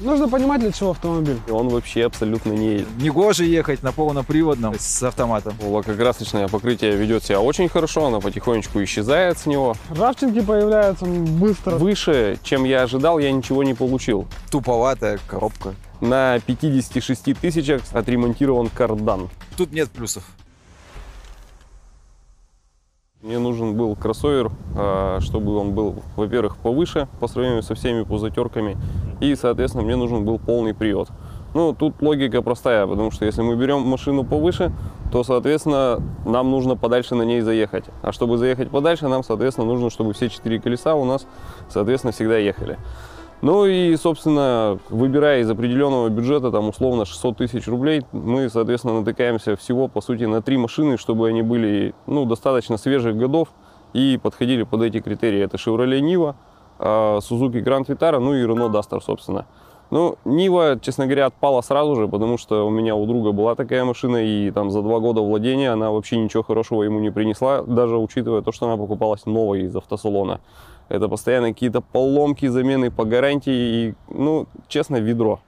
Нужно понимать, для чего автомобиль. И он вообще абсолютно не... Негоже ехать на полноприводном с автоматом. Лакокрасочное покрытие ведет себя очень хорошо, оно потихонечку исчезает с него. Равчинки появляются быстро. Выше, чем я ожидал, я ничего не получил. Туповатая коробка. На 56 тысячах отремонтирован кардан. Тут нет плюсов. Мне нужен был кроссовер, а, чтобы он был, во-первых, повыше по сравнению со всеми пузатерками, и, соответственно, мне нужен был полный привод. Ну, тут логика простая, потому что если мы берем машину повыше, то, соответственно, нам нужно подальше на ней заехать. А чтобы заехать подальше, нам, соответственно, нужно, чтобы все четыре колеса у нас, соответственно, всегда ехали. Ну и, собственно, выбирая из определенного бюджета, там, условно, 600 тысяч рублей, мы, соответственно, натыкаемся всего, по сути, на три машины, чтобы они были, ну, достаточно свежих годов и подходили под эти критерии. Это Chevrolet Niva, Suzuki Grand Vitara, ну и Renault Duster, собственно. Ну, Нива, честно говоря, отпала сразу же, потому что у меня у друга была такая машина, и там за два года владения она вообще ничего хорошего ему не принесла, даже учитывая то, что она покупалась новой из автосалона. Это постоянно какие-то поломки, замены по гарантии и, ну, честно, ведро.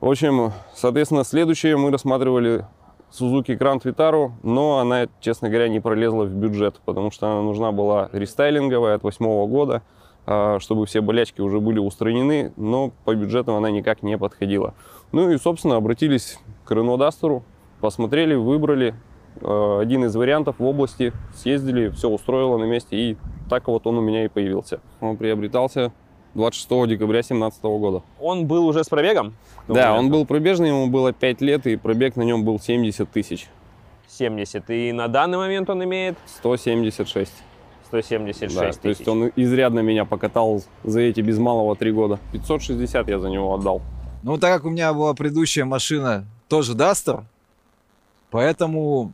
В общем, соответственно, следующее мы рассматривали Suzuki Grand Vitara, но она, честно говоря, не пролезла в бюджет, потому что она нужна была рестайлинговая от восьмого года, а, чтобы все болячки уже были устранены, но по бюджету она никак не подходила. Ну и, собственно, обратились к Renault Duster, посмотрели, выбрали один из вариантов в области, съездили, все устроило на месте и так вот он у меня и появился. Он приобретался 26 декабря 2017 года. Он был уже с пробегом? Да, он был пробежный, ему было 5 лет, и пробег на нем был 70 тысяч. 70. И на данный момент он имеет? 176. 176 да, тысяч. То есть он изрядно меня покатал за эти без малого 3 года. 560 я за него отдал. Ну, так как у меня была предыдущая машина, тоже Duster, поэтому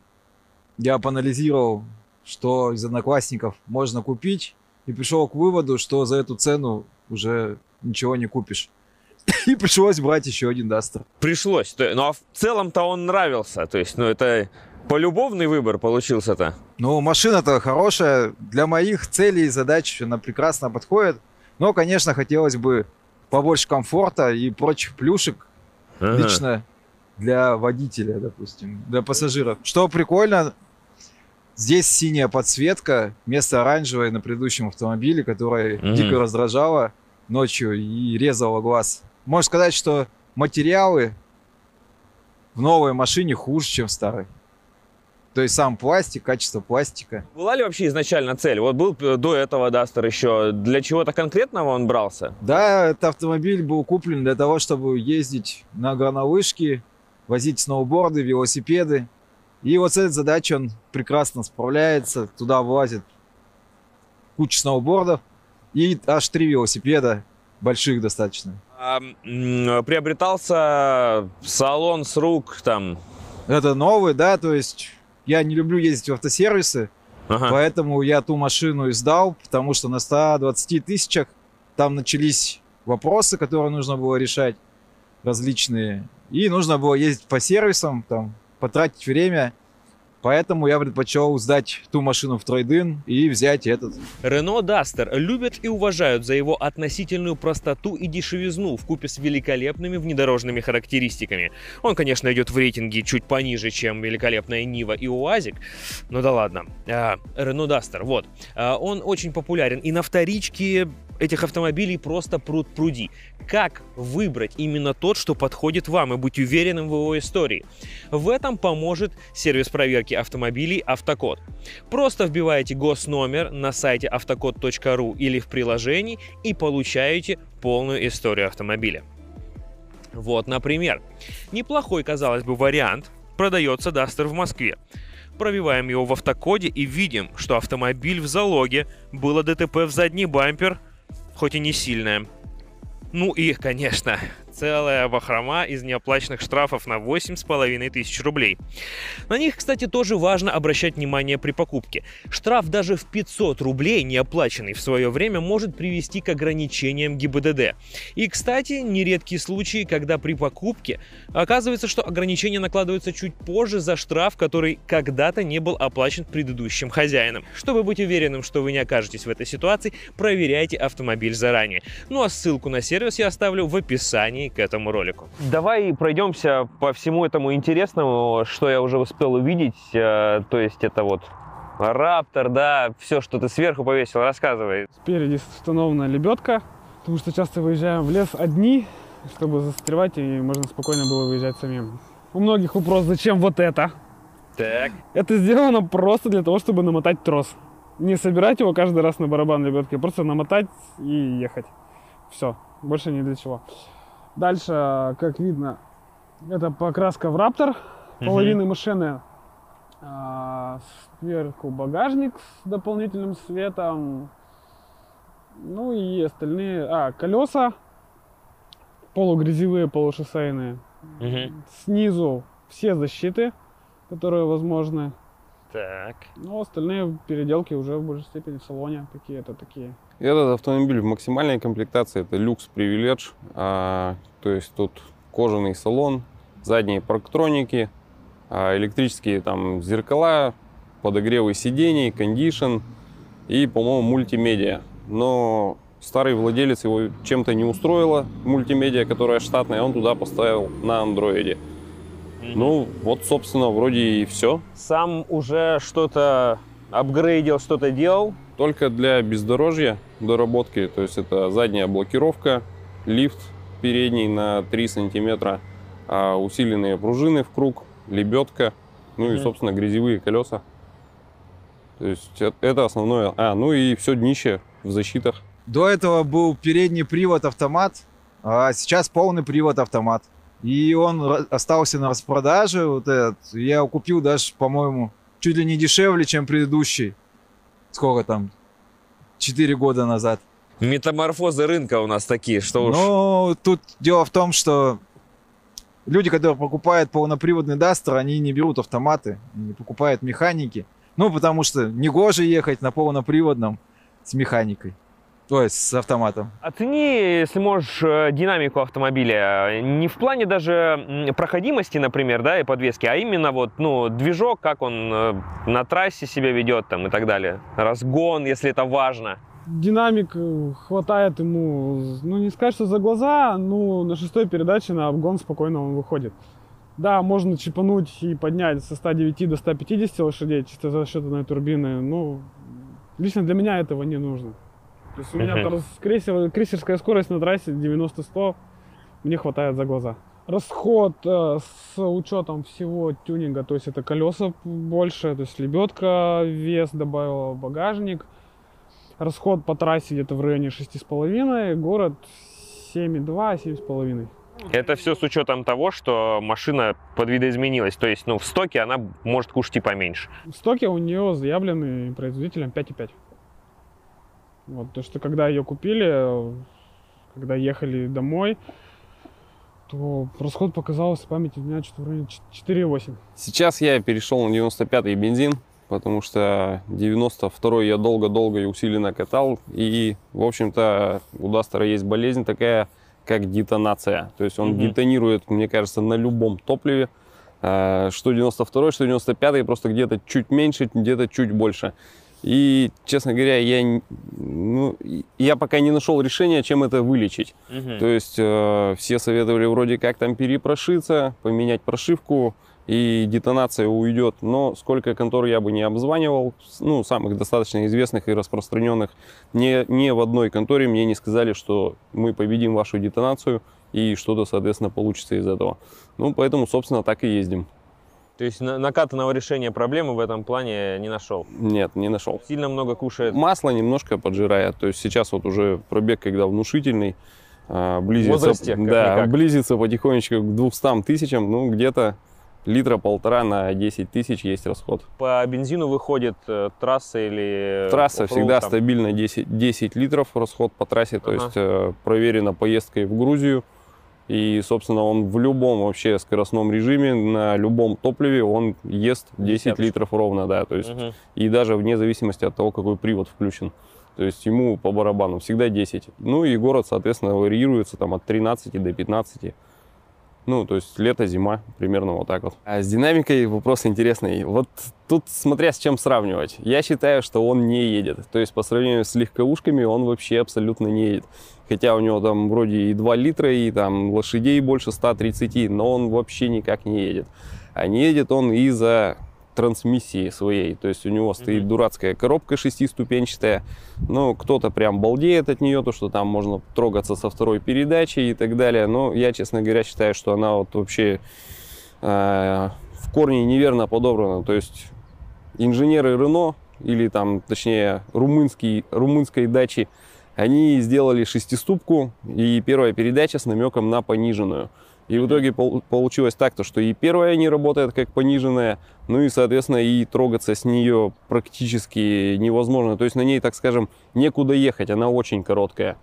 я поанализировал что из одноклассников можно купить, и пришел к выводу, что за эту цену уже ничего не купишь. И пришлось брать еще один Дастер. Пришлось. Ну а в целом-то он нравился. То есть, ну это полюбовный выбор получился-то. Ну, машина-то хорошая. Для моих целей и задач она прекрасно подходит. Но, конечно, хотелось бы побольше комфорта и прочих плюшек. Ага. Лично для водителя, допустим, для пассажиров. Что прикольно, Здесь синяя подсветка вместо оранжевой на предыдущем автомобиле, которая mm-hmm. дико раздражала ночью и резала глаз. Можно сказать, что материалы в новой машине хуже, чем в старой. То есть сам пластик, качество пластика. Была ли вообще изначально цель? Вот был до этого Дастер еще. Для чего-то конкретного он брался? Да, этот автомобиль был куплен для того, чтобы ездить на горнолыжки, возить сноуборды, велосипеды. И вот с этой задачей он прекрасно справляется. Туда влазит куча сноубордов и аж три велосипеда, больших достаточно. А, приобретался салон с рук там? Это новый, да, то есть я не люблю ездить в автосервисы, ага. поэтому я ту машину издал, потому что на 120 тысячах там начались вопросы, которые нужно было решать, различные. И нужно было ездить по сервисам, там, потратить время. Поэтому я предпочел сдать ту машину в трейдин и взять этот. Renault Duster любят и уважают за его относительную простоту и дешевизну в купе с великолепными внедорожными характеристиками. Он, конечно, идет в рейтинге чуть пониже, чем великолепная Нива и УАЗик, но да ладно. А, Renault Duster, вот. А, он очень популярен и на вторичке этих автомобилей просто пруд пруди. Как выбрать именно тот, что подходит вам и быть уверенным в его истории? В этом поможет сервис проверки автомобилей «Автокод». Просто вбиваете госномер на сайте автокод.ру или в приложении и получаете полную историю автомобиля. Вот, например, неплохой, казалось бы, вариант продается Дастер в Москве. Пробиваем его в автокоде и видим, что автомобиль в залоге, было ДТП в задний бампер, хоть и не сильная. Ну и, конечно, целая бахрома из неоплаченных штрафов на 8,5 тысяч рублей. На них, кстати, тоже важно обращать внимание при покупке. Штраф даже в 500 рублей, неоплаченный в свое время, может привести к ограничениям ГИБДД. И, кстати, нередкие случаи, когда при покупке оказывается, что ограничения накладываются чуть позже за штраф, который когда-то не был оплачен предыдущим хозяином. Чтобы быть уверенным, что вы не окажетесь в этой ситуации, проверяйте автомобиль заранее. Ну а ссылку на сервис я оставлю в описании описании к этому ролику. Давай пройдемся по всему этому интересному, что я уже успел увидеть. Э, То есть это вот Раптор, да, все, что ты сверху повесил, рассказывай. Спереди установлена лебедка, потому что часто выезжаем в лес одни, чтобы застревать, и можно спокойно было выезжать самим. У многих вопрос, зачем вот это? Так. Это сделано просто для того, чтобы намотать трос. Не собирать его каждый раз на барабан лебедки, просто намотать и ехать. Все, больше ни для чего. Дальше, как видно, это покраска в Раптор половины машины. А, сверху багажник с дополнительным светом. Ну и остальные... А, колеса полугрязевые, полушоссейные. Мгм. Снизу все защиты, которые возможны. Так. Ну, остальные переделки уже в большей степени в салоне. Какие-то такие. Этот автомобиль в максимальной комплектации это люкс привиледж, а, то есть тут кожаный салон, задние парктроники, а, электрические там зеркала, подогревы сидений, кондишн и, по-моему, мультимедиа. Но старый владелец его чем-то не устроила, мультимедиа, которая штатная, он туда поставил на андроиде. Ну, вот, собственно, вроде и все. Сам уже что-то апгрейдил, что-то делал. Только для бездорожья доработки, то есть это задняя блокировка, лифт передний на 3 сантиметра, а усиленные пружины в круг, лебедка, ну и, собственно, грязевые колеса. То есть это основное. А, ну и все днище в защитах. До этого был передний привод автомат, а сейчас полный привод автомат. И он остался на распродаже. Вот этот. Я его купил даже, по-моему, чуть ли не дешевле, чем предыдущий. Сколько там? Четыре года назад. Метаморфозы рынка у нас такие, что уж. Но тут дело в том, что люди, которые покупают полноприводный Дастер, они не берут автоматы, не покупают механики. Ну, потому что негоже ехать на полноприводном с механикой. То есть с автоматом. Оцени, если можешь, э, динамику автомобиля. Не в плане даже проходимости, например, да, и подвески, а именно вот, ну, движок, как он э, на трассе себя ведет там и так далее. Разгон, если это важно. Динамик э, хватает ему, ну не сказать, что за глаза, но на шестой передаче на обгон спокойно он выходит. Да, можно чипануть и поднять со 109 до 150 лошадей чисто за счет одной турбины, но лично для меня этого не нужно. То есть у меня там крейсер- крейсерская скорость на трассе 90-100, мне хватает за глаза. Расход э, с учетом всего тюнинга, то есть это колеса больше, то есть лебедка, вес добавила, багажник. Расход по трассе где-то в районе 6,5, город 7,2, 7,5. Это все с учетом того, что машина подвидоизменилась. То есть, ну, в стоке она может кушать и поменьше. В стоке у нее заявлены производителем 5,5. Вот, то, что когда ее купили, когда ехали домой, то расход показался, память у меня что-то в районе 4,8. Сейчас я перешел на 95-й бензин, потому что 92-й я долго-долго и усиленно катал. И, в общем-то, у Дастера есть болезнь такая, как детонация. То есть он Мгм. детонирует, мне кажется, на любом топливе. А, Что 92-й, что 95-й, просто где-то чуть меньше, где-то чуть больше. И, честно говоря, я, ну, я пока не нашел решения, чем это вылечить. То есть э, все советовали вроде как там перепрошиться, поменять прошивку, и детонация уйдет. Но сколько контор я бы не обзванивал, ну, самых достаточно известных и распространенных, ни, ни в одной конторе мне не сказали, что мы победим вашу детонацию, и что-то, соответственно, получится из этого. Ну, поэтому, собственно, так и ездим. То есть на- накатанного решения проблемы в этом плане не нашел. Нет, не нашел. Сильно много кушает. Масло немножко поджирает. То есть сейчас вот уже пробег, когда внушительный, а, близится, возрасте, да, никак. близится потихонечку к 200 тысячам, ну где-то литра полтора на 10 тысяч есть расход. По бензину выходит э, трасса или... Трасса всегда там? стабильно 10, 10 литров расход по трассе, то Ага. есть э, проверено поездкой в Грузию. И, собственно, он в любом вообще скоростном режиме, на любом топливе он ест 10 Десяточку. литров ровно, да. То есть Мгм. и даже вне зависимости от того, какой привод включен. То есть ему по барабану всегда 10. Ну и город, соответственно, варьируется там от 13 до 15. Ну, то есть лето, зима, примерно вот так вот. А с динамикой вопрос интересный. Вот тут смотря с чем сравнивать. Я считаю, что он не едет. То есть по сравнению с легковушками он вообще абсолютно не едет. Хотя у него там вроде и 2 литра, и там лошадей больше 130, но он вообще никак не едет. А не едет он из-за трансмиссии своей. То есть у него стоит дурацкая коробка шестиступенчатая. Ну, кто-то прям балдеет от нее, то, что там можно трогаться со второй передачи и так далее. Но я, честно говоря, считаю, что она вот вообще э, в корне неверно подобрана. То есть инженеры Рено или там, точнее, румынский, румынской дачи, они сделали шестиступку и первая передача с намеком на пониженную. И в итоге пол- получилось так, то, что и первая не работает как пониженная, ну и, соответственно, и трогаться с нее практически невозможно. То есть на ней, так скажем, некуда ехать, она очень короткая.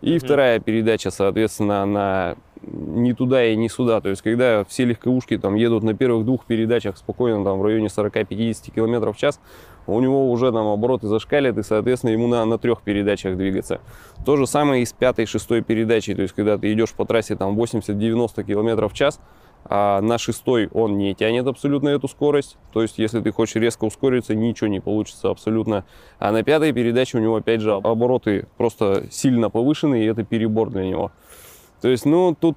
И Мгм. вторая передача, соответственно, она не туда и не сюда. То есть когда все легковушки там едут на первых двух передачах спокойно там в районе 40-50 км в час, у него уже там обороты зашкалят, и, соответственно, ему надо на трех передачах двигаться. То же самое и с пятой, шестой передачей. То есть, когда ты идешь по трассе там 80-90 км в час, а на шестой он не тянет абсолютно эту скорость. То есть, если ты хочешь резко ускориться, ничего не получится абсолютно. А на пятой передаче у него, опять же, обороты просто сильно повышены, и это перебор для него. То есть, ну, тут,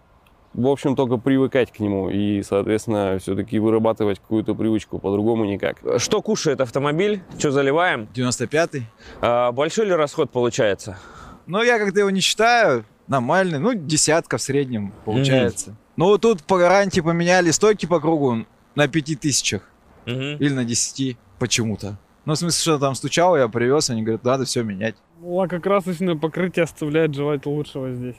в общем, только привыкать к нему и, соответственно, все-таки вырабатывать какую-то привычку, по-другому никак. Что кушает автомобиль? Что заливаем? 95-й. А, большой ли расход получается? Ну, я как-то его не считаю. Нормальный. Ну, десятка в среднем получается. Ну, вот тут по гарантии поменяли стойки по кругу на пяти тысячах. Мгм. Или на 10 почему-то. Ну, в смысле, что там стучал, я привез, они говорят, надо все менять. Лакокрасочное покрытие оставляет желать лучшего здесь.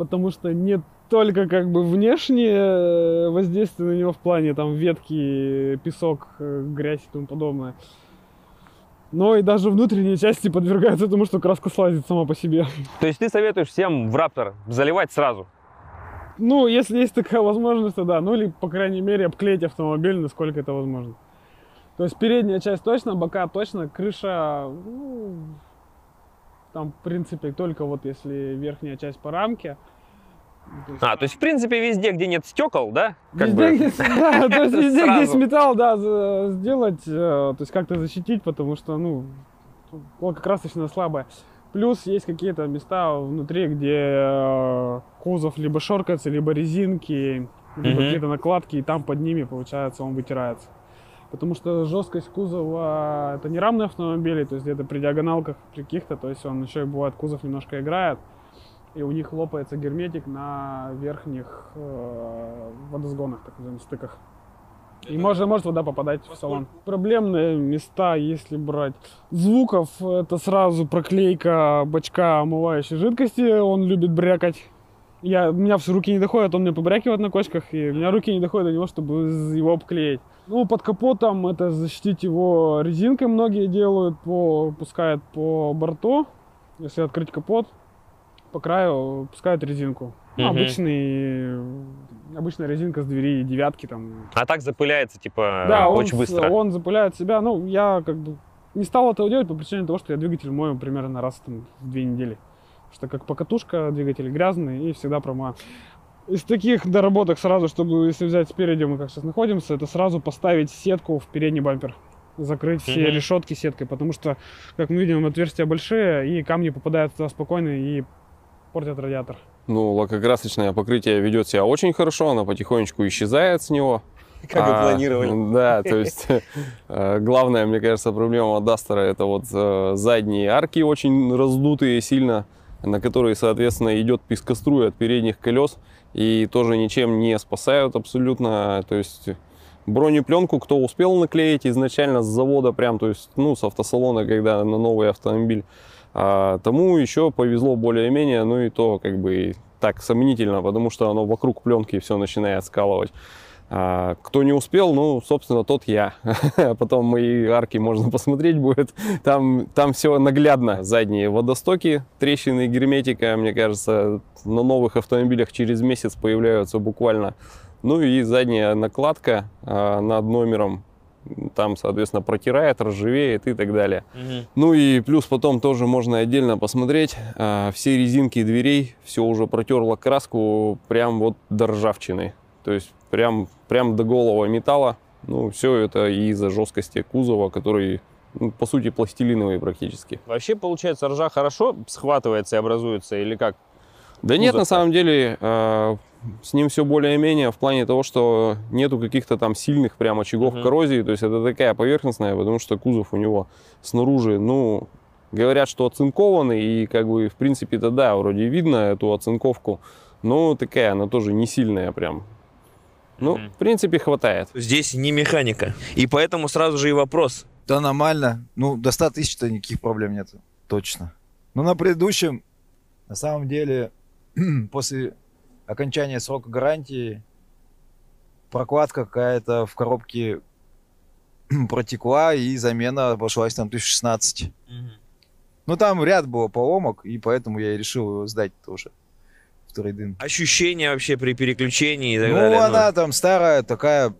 Потому что не только как бы внешнее э, воздействие на него в плане там ветки, песок, э, грязь и тому подобное. Но и даже внутренние части подвергаются тому, что краска слазит сама по себе. То есть ты советуешь всем в Раптор заливать сразу? Ну, если есть такая возможность, то да. Ну или, по крайней мере, обклеить автомобиль, насколько это возможно. То есть передняя часть точно, бока точно, крыша, ну, там, в принципе, только вот если верхняя часть по рамке. А, то есть, в принципе, везде, где нет стекол, да? Как везде, бы- где, да, то есть везде, где есть металл, да, сделать, э, то есть как-то защитить, потому что, ну, лакокрасочная слабая. Плюс есть какие-то места внутри, где э, кузов либо шоркается, либо резинки, либо Мгм. какие-то накладки, и там под ними, получается, он вытирается. Потому что жесткость кузова это не рамные автомобили, то есть где-то при диагоналках при каких-то, то есть он еще и бывает кузов немножко играет, и у них лопается герметик на верхних э, водосгонах, так называемых стыках. И может, может вода попадать в салон. Проблемные места, если брать звуков, это сразу проклейка бачка омывающей жидкости, он любит брякать. Я, у меня все руки не доходят, он мне побрякивает на кочках, и у меня руки не доходят до него, чтобы его обклеить. Ну, под капотом это защитить его резинкой многие делают, по, пускают по борту, если открыть капот, по краю пускают резинку. Ну, Мгм. обычный, обычная резинка с двери девятки там. А так запыляется, типа, Да, он, очень с- быстро. он запыляет себя. Ну, я как бы не стал этого делать по причине того, что я двигатель мою примерно раз там, в две недели. Потому что как покатушка, двигатель грязный и всегда промою. Из таких доработок сразу, чтобы, если взять спереди, мы как сейчас находимся, это сразу поставить сетку в передний бампер. Закрыть все Мгм. решетки сеткой, потому что, как мы видим, отверстия большие, и камни попадают туда спокойно и портят радиатор. Ну, лакокрасочное покрытие ведет себя очень хорошо, оно потихонечку исчезает с него. Как А, планировали. Да, то есть э, главная, мне кажется, проблема Дастера это вот э, задние арки очень раздутые сильно, на которые, соответственно, идет пескоструй от передних колес и тоже ничем не спасают абсолютно. То есть бронепленку, кто успел наклеить изначально с завода, прям, то есть, ну, с автосалона, когда на новый автомобиль, а, тому еще повезло более-менее, ну и то как бы так сомнительно, потому что оно вокруг пленки все начинает скалывать. А, кто не успел, ну, собственно, тот я. Потом мои арки можно посмотреть будет. Там, там все наглядно. Задние водостоки, трещины герметика, мне кажется, на новых автомобилях через месяц появляются буквально. Ну и задняя накладка а, над номером. там, соответственно, протирает, ржавеет и так далее. Ну и плюс потом тоже можно отдельно посмотреть, а, все резинки дверей, все уже протерло краску прям вот до ржавчины. То есть прям, прям до голого металла. Ну, все это из-за жесткости кузова, который, ну, по сути, пластилиновый практически. Вообще, получается, ржа хорошо схватывается и образуется, или как? Да нет, на самом деле, э, с ним все более-менее в плане того, что нету каких-то там сильных прям очагов Мгм. коррозии, то есть это такая поверхностная, потому что кузов у него снаружи, ну, говорят, что оцинкованный, и как бы, в принципе-то да, вроде видно эту оцинковку, но такая, она тоже не сильная прям. Ну, Мгм. в принципе, хватает. Здесь не механика. И поэтому сразу же и вопрос. Да нормально. Ну, до 100 тысяч-то никаких проблем нет. Точно. Ну, на предыдущем, на самом деле, после окончания срока гарантии, прокладка какая-то в коробке протекла, и замена обошлась там 1016. Ну, там ряд было поломок, и поэтому я и решил его сдать тоже в трейдинг. Ощущения вообще при переключении и так Ну, далее. она там старая, такая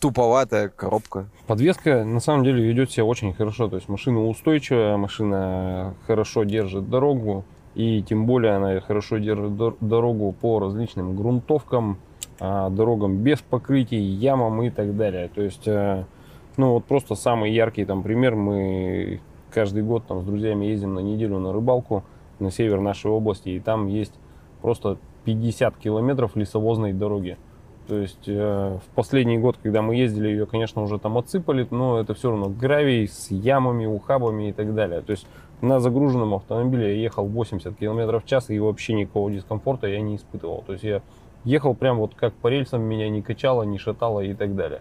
туповатая коробка. Подвеска на самом деле ведет себя очень хорошо. То есть машина устойчивая, машина хорошо держит дорогу. И тем более она хорошо держит дор- дорогу по различным грунтовкам, а, дорогам без покрытий, ямам и так далее. То есть, э, ну вот просто самый яркий там пример. Мы каждый год там с друзьями ездим на неделю на рыбалку на север нашей области. И там есть просто 50 километров лесовозной дороги. То есть э, в последний год, когда мы ездили, ее, конечно, уже там отсыпали, но это все равно гравий с ямами, ухабами и так далее. То есть на загруженном автомобиле я ехал 80 км в час и вообще никакого дискомфорта я не испытывал. То есть я ехал прям вот как по рельсам, меня не качало, не шатало и так далее.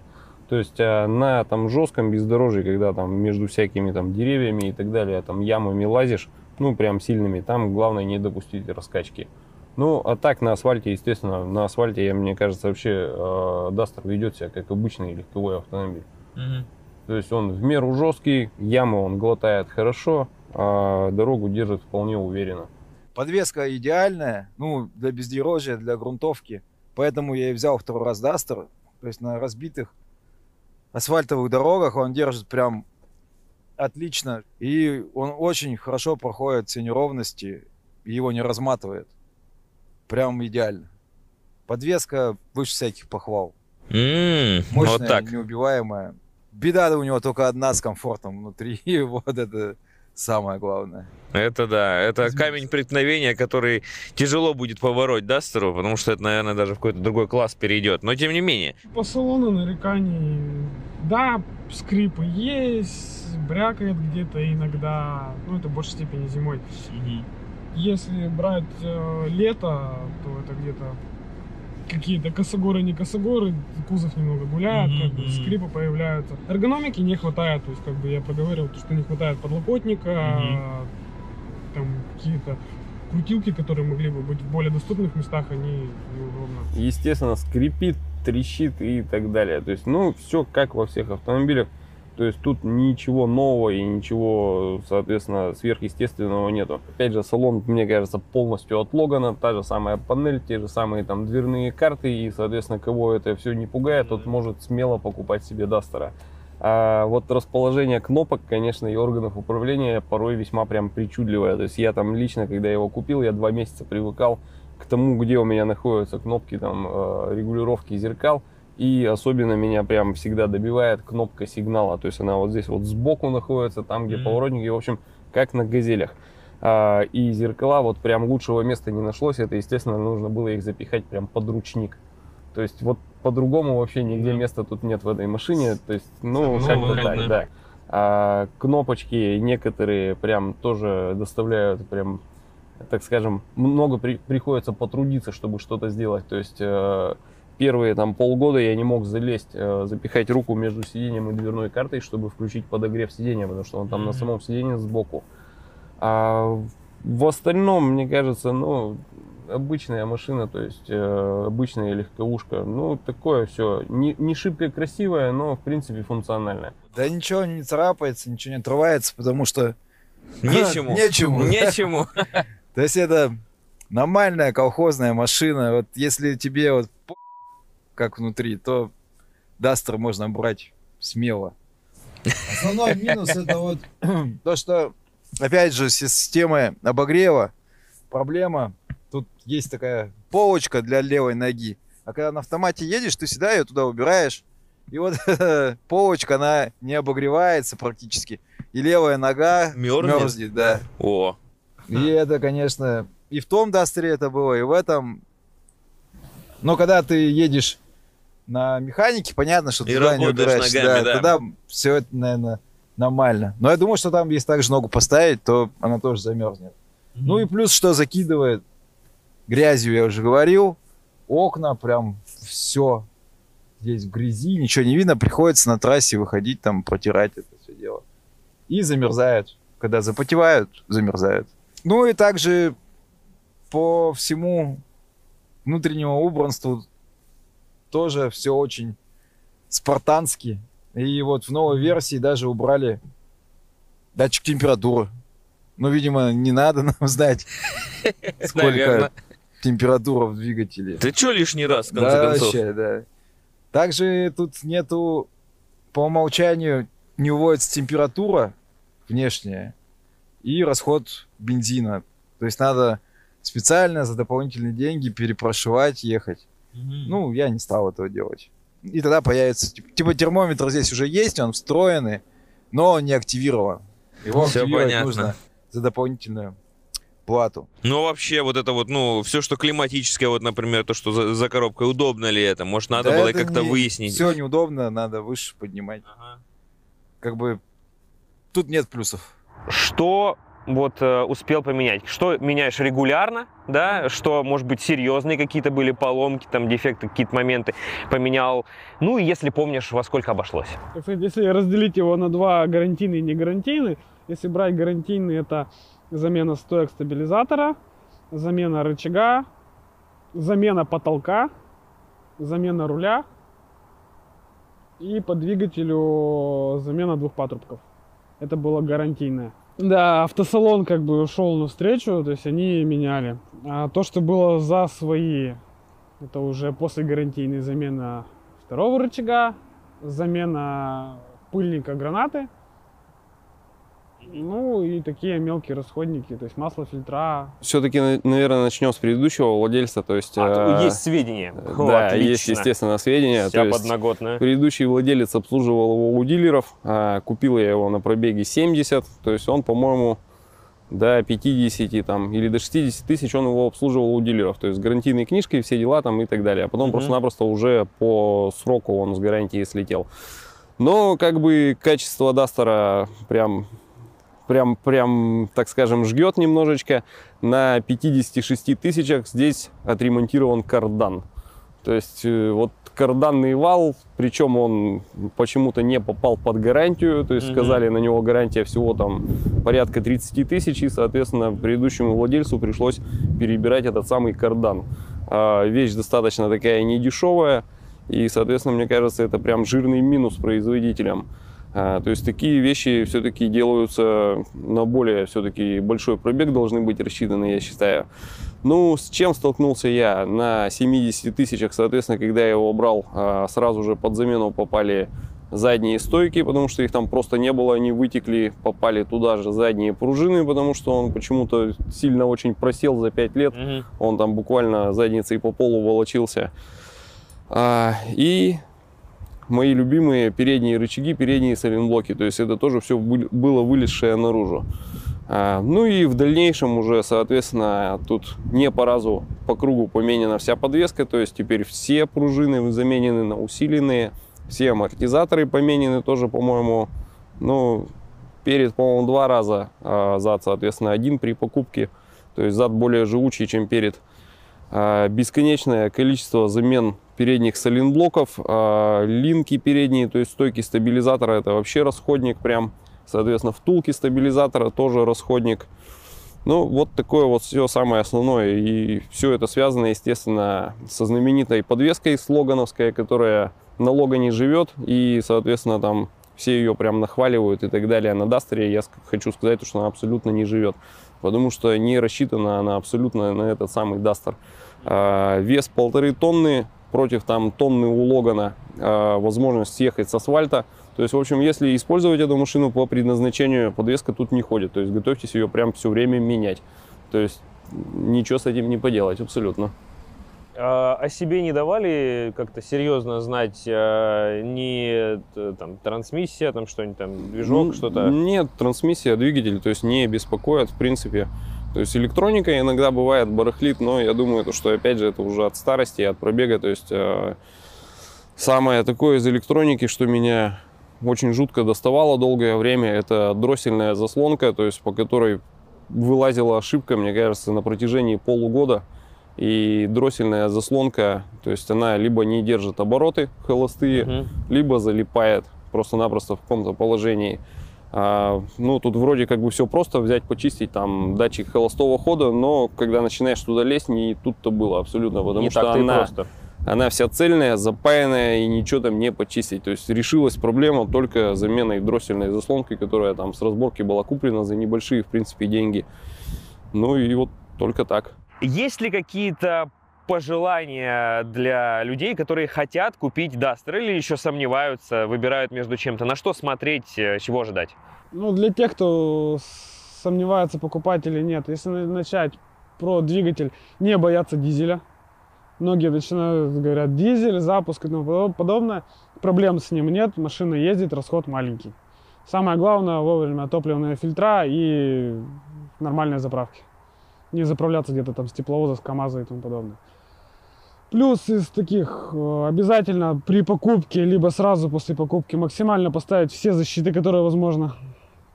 То есть э, на там жестком бездорожье, когда там между всякими там деревьями и так далее, там ямами лазишь, ну прям сильными, там главное не допустить раскачки. Ну, а так на асфальте, естественно, на асфальте, я, мне кажется, вообще э, Дастер ведет себя как обычный легковой автомобиль. То есть он в меру жесткий, ямы он глотает хорошо, а дорогу держит вполне уверенно. Подвеска идеальная, ну, для бездорожья, для грунтовки. Поэтому я и взял второй раз Дастер. То есть на разбитых асфальтовых дорогах он держит прям отлично. И он очень хорошо проходит все неровности, его не разматывает. Прям идеально. Подвеска выше всяких похвал. М, Мощная, Вот так. неубиваемая. Беда у него только одна с комфортом внутри. И вот это самое главное. Это да, это камень преткновения, который тяжело будет побороть Дастеру, потому что это, наверное, даже в какой-то другой класс перейдет. Но тем не менее. По салону нареканий, да, скрипы есть, брякает где-то иногда, ну это в большей степени зимой. Если брать э, лето, то это где-то какие-то косогоры, не косогоры, кузов немного гуляет, Мгм, как бы скрипы появляются. Эргономики не хватает, то есть как бы я проговорил, то, что не хватает подлокотника, Мгм. там какие-то крутилки, которые могли бы быть в более доступных местах, они неудобно. Естественно, скрипит, трещит и так далее. То есть, ну, все как во всех автомобилях. То есть тут ничего нового и ничего, соответственно, сверхъестественного нету. Опять же, салон, мне кажется, полностью от Логана. Та же самая панель, те же самые там дверные карты. И, соответственно, кого это все не пугает, тот может смело покупать себе Дастера. А вот расположение кнопок, конечно, и органов управления порой весьма прям причудливое. То есть я там лично, когда его купил, я два месяца привыкал к тому, где у меня находятся кнопки там э, регулировки зеркал. И особенно меня прям всегда добивает кнопка сигнала. То есть она вот здесь вот сбоку находится, там, где Мгм. поворотники, в общем, как на газелях. А, и зеркала вот прям лучшего места не нашлось. Это, естественно, нужно было их запихать прям под ручник. То есть вот по-другому вообще нигде Да. места тут нет в этой машине. То есть, ну, Ну, как-то так, да. А кнопочки некоторые прям тоже доставляют прям, так скажем, много при- приходится потрудиться, чтобы что-то сделать. То есть э, первые там полгода я не мог залезть, э, запихать руку между сиденьем и дверной картой, чтобы включить подогрев сиденья, потому что он там на Мгм. самом сиденье сбоку. А в остальном, мне кажется, ну, обычная машина, то есть э, обычная легковушка. Ну, такое все. Не, не шибко красивое, но в принципе функциональное. Да ничего не царапается, ничего не отрывается, потому что... Нечему. Нечему. Нечему. То есть это нормальная колхозная машина. Вот если тебе вот как внутри, то Дастер можно брать смело. Основной минус это вот то, что, опять же, с системой обогрева проблема. Тут есть такая полочка для левой ноги. А когда на автомате едешь, ты всегда ее туда убираешь. И вот полочка, она не обогревается практически. И левая нога Мёрзнет? мерзнет, да. О, И это, конечно, и в том Дастере это было, и в этом. Но когда ты едешь на механике, понятно, что ты И туда не убираешь. ногами, да. Тогда все это, наверное, нормально. Но я думаю, что там, если также ногу поставить, то она тоже замерзнет. Ну и плюс, что закидывает грязью, я уже говорил. Окна, прям все здесь в грязи, ничего не видно. Приходится на трассе выходить, там, протирать это все дело. И замерзают. Когда запотевают, замерзают. Ну и также по всему внутреннему убранству тоже все очень спартански. И вот в новой версии даже убрали датчик температуры. Ну, видимо, не надо нам знать, сколько наверное. температура в двигателе. Ты чё лишний раз, в конце Да, концов? вообще, да. Также тут нету, по умолчанию, не уводится температура внешняя и расход бензина. То есть надо специально за дополнительные деньги перепрошивать, ехать. Ну, я не стал этого делать. И тогда появится... тип- Типа термометр здесь уже есть, он встроенный, но он не активирован. Его активировать понятно. нужно за дополнительную плату. Ну, вообще, вот это вот, ну, все, что климатическое, вот, например, то, что за, за коробкой, удобно ли это? Может, надо было как-то выяснить? Все неудобно, надо выше поднимать. Ага. Как бы тут нет плюсов. что вот э, успел поменять? Что меняешь регулярно, да? Что, может быть, серьезные какие-то были поломки, там, дефекты, какие-то моменты поменял? Ну, и если помнишь, во сколько обошлось? Если разделить его на два гарантийные и не гарантийные, если брать гарантийный, это замена стоек стабилизатора, замена рычага, замена потолка, замена руля и по двигателю замена двух патрубков. Это было гарантийное. Да, автосалон как бы ушел навстречу, то есть они меняли. А то, что было за свои, это уже после гарантийной замена второго рычага, замена пыльника гранаты. Ну и такие мелкие расходники, то есть масло фильтра. Все-таки, наверное, начнем с предыдущего владельца. То есть, А, э, есть сведения. О, да, отлично. есть, естественно, сведения. Вся То есть, подноготная. Предыдущий владелец обслуживал его у дилеров. а, Купил я его на пробеге 70. То есть он, по-моему, до 50 там, или до 60 тысяч он его обслуживал у дилеров. То есть гарантийной книжкой, все дела там и так далее. А потом Мгм. просто-напросто уже по сроку он с гарантии слетел. Но как бы качество Дастера прям прям, прям, так скажем, жгет немножечко. На 56 тысячах здесь отремонтирован кардан. То есть э, вот карданный вал, причем он почему-то не попал под гарантию, то есть сказали на него гарантия всего там порядка 30 тысяч, и, соответственно, предыдущему владельцу пришлось перебирать этот самый кардан. А, Вещь достаточно такая недешевая, и, соответственно, мне кажется, это прям жирный минус производителям. А, То есть такие вещи все-таки делаются на более все-таки большой пробег должны быть рассчитаны, я считаю. Ну, с чем столкнулся я? На 70 тысячах, соответственно, когда я его брал, а, сразу же под замену попали задние стойки, потому что их там просто не было, они вытекли, попали туда же задние пружины, потому что он почему-то сильно очень просел за 5 лет. Мгм. Он там буквально задницей по полу волочился. А, и мои любимые передние рычаги, передние сайлентблоки. То есть это тоже все было вылезшее наружу. А, ну и в дальнейшем уже, соответственно, тут не по разу по кругу поменена вся подвеска. То есть теперь все пружины заменены на усиленные. Все амортизаторы поменены тоже, по-моему, ну, перед, по-моему, два раза а, зад, соответственно, один при покупке. То есть зад более живучий, чем перед. А, бесконечное количество замен передних сайлентблоков, а, линки передние, то есть стойки стабилизатора, это вообще расходник прям. Соответственно, втулки стабилизатора тоже расходник. Ну, вот такое вот все самое основное. И все это связано, естественно, со знаменитой подвеской слогановской, которая на Логане живет. И, соответственно, там все ее прям нахваливают и так далее. На Дастере я хочу сказать, что она абсолютно не живет. Потому что не рассчитана она абсолютно на этот самый Дастер. А, Вес полторы тонны против там тонны у Логана. А, Возможность съехать с асфальта. То есть, в общем, если использовать эту машину по предназначению, подвеска тут не ходит. То есть готовьтесь ее прям все время менять. То есть ничего с этим не поделать абсолютно. А, о себе не давали как-то серьезно знать а, ни э, там трансмиссия, там что-нибудь там, движок, Н- что-то? Нет, трансмиссия, двигатель, то есть не беспокоит, в принципе. То есть электроника иногда бывает барахлит, но я думаю, то, что опять же это уже от старости и от пробега. То есть э, самое такое из электроники, что меня очень жутко доставало долгое время, это дроссельная заслонка, то есть по которой вылазила ошибка, мне кажется, на протяжении полугода. И дроссельная заслонка, то есть она либо не держит обороты холостые, Мгм. либо залипает просто-напросто в каком-то положении. А, ну, тут вроде как бы все просто взять, почистить там датчик холостого хода, но когда начинаешь туда лезть, не тут-то было абсолютно, потому не что она, просто. она вся цельная, запаянная и ничего там не почистить. То есть решилась проблема только заменой дроссельной заслонки, которая там с разборки была куплена за небольшие, в принципе, деньги. Ну и вот только так. Есть ли какие-то пожелания для людей, которые хотят купить Дастер или еще сомневаются, выбирают между чем-то? На что смотреть, э, чего ожидать? Ну, для тех, кто сомневается, покупать или нет, если на- начать про двигатель, не бояться дизеля. Многие начинают, говорят, дизель, запуск и тому подо- подобное. Проблем с ним нет, машина ездит, расход маленький. Самое главное вовремя топливные фильтра и нормальные заправки. Не заправляться где-то там с тепловоза, с КАМАЗа и тому подобное. Плюс из таких э, обязательно при покупке, либо сразу после покупки максимально поставить все защиты, которые возможно.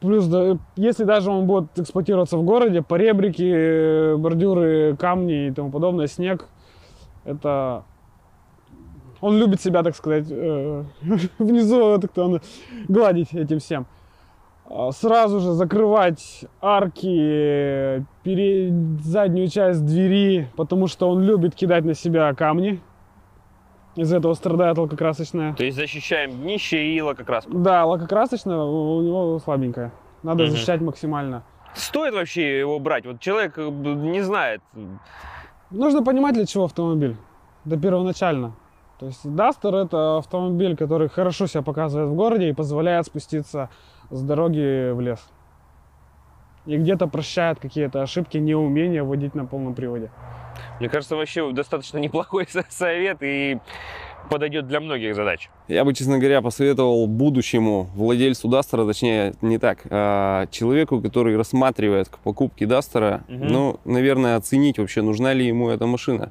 Плюс, если даже он будет эксплуатироваться в городе, поребрики, э, бордюры, камни и тому подобное, снег, это... Он любит себя, так сказать, э, внизу так-то он гладить этим всем. А Сразу же закрывать арки, пере- заднюю часть двери, потому что он любит кидать на себя камни. Из этого страдает лакокрасочная. То есть защищаем днище и лакокраску. Да, лакокрасочная у него слабенькая. Надо Мгм. защищать максимально. Стоит вообще его брать? Вот человек э, не знает. Нужно понимать, для чего автомобиль. Да первоначально. То есть Duster это автомобиль, который хорошо себя показывает в городе и позволяет спуститься с дороги в лес. И где-то прощает какие-то ошибки, неумение водить на полном приводе. Мне кажется, вообще достаточно неплохой со- совет и подойдет для многих задач. Я бы, честно говоря, посоветовал будущему владельцу Дастера, точнее, не так, а человеку, который рассматривает к покупке Дастера, Мгм. ну, наверное, оценить вообще, нужна ли ему эта машина.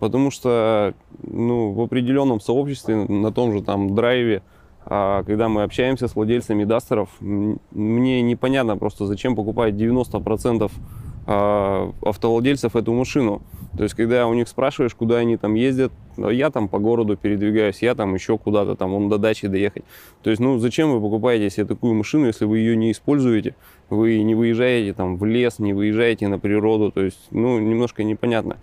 Потому что, ну, в определенном сообществе, на том же там драйве, когда мы общаемся с владельцами Дастеров, мне непонятно просто, зачем покупать 90% а, автовладельцев эту машину. То есть, когда у них спрашиваешь, куда они там ездят, «А я там по городу передвигаюсь, я там еще куда-то, там, он до дачи доехать. То есть, ну, зачем вы покупаете себе такую машину, если вы ее не используете, вы не выезжаете там в лес, не выезжаете на природу, то есть, ну, немножко непонятно.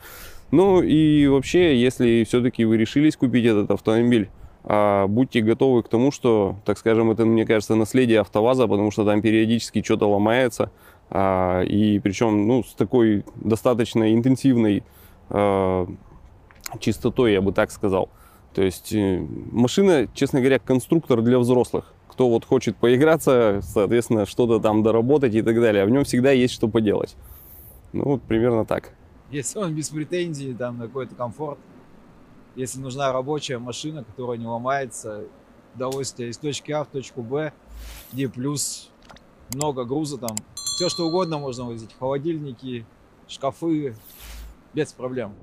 Ну, и вообще, если все-таки вы решились купить этот автомобиль, а, будьте готовы к тому, что, так скажем, это, мне кажется, наследие АвтоВАЗа, потому что там периодически что-то ломается, а, и причем, ну, с такой достаточно интенсивной а, чистотой, я бы так сказал. То есть э, машина, честно говоря, конструктор для взрослых. Кто вот хочет поиграться, соответственно, что-то там доработать и так далее. А в нем всегда есть что поделать. Ну, вот примерно так. Если он без претензий там на какой-то комфорт, если нужна рабочая машина, которая не ломается, удовольствие из точки А в точку Б, где плюс много груза там, все что угодно можно возить, холодильники, шкафы, без проблем.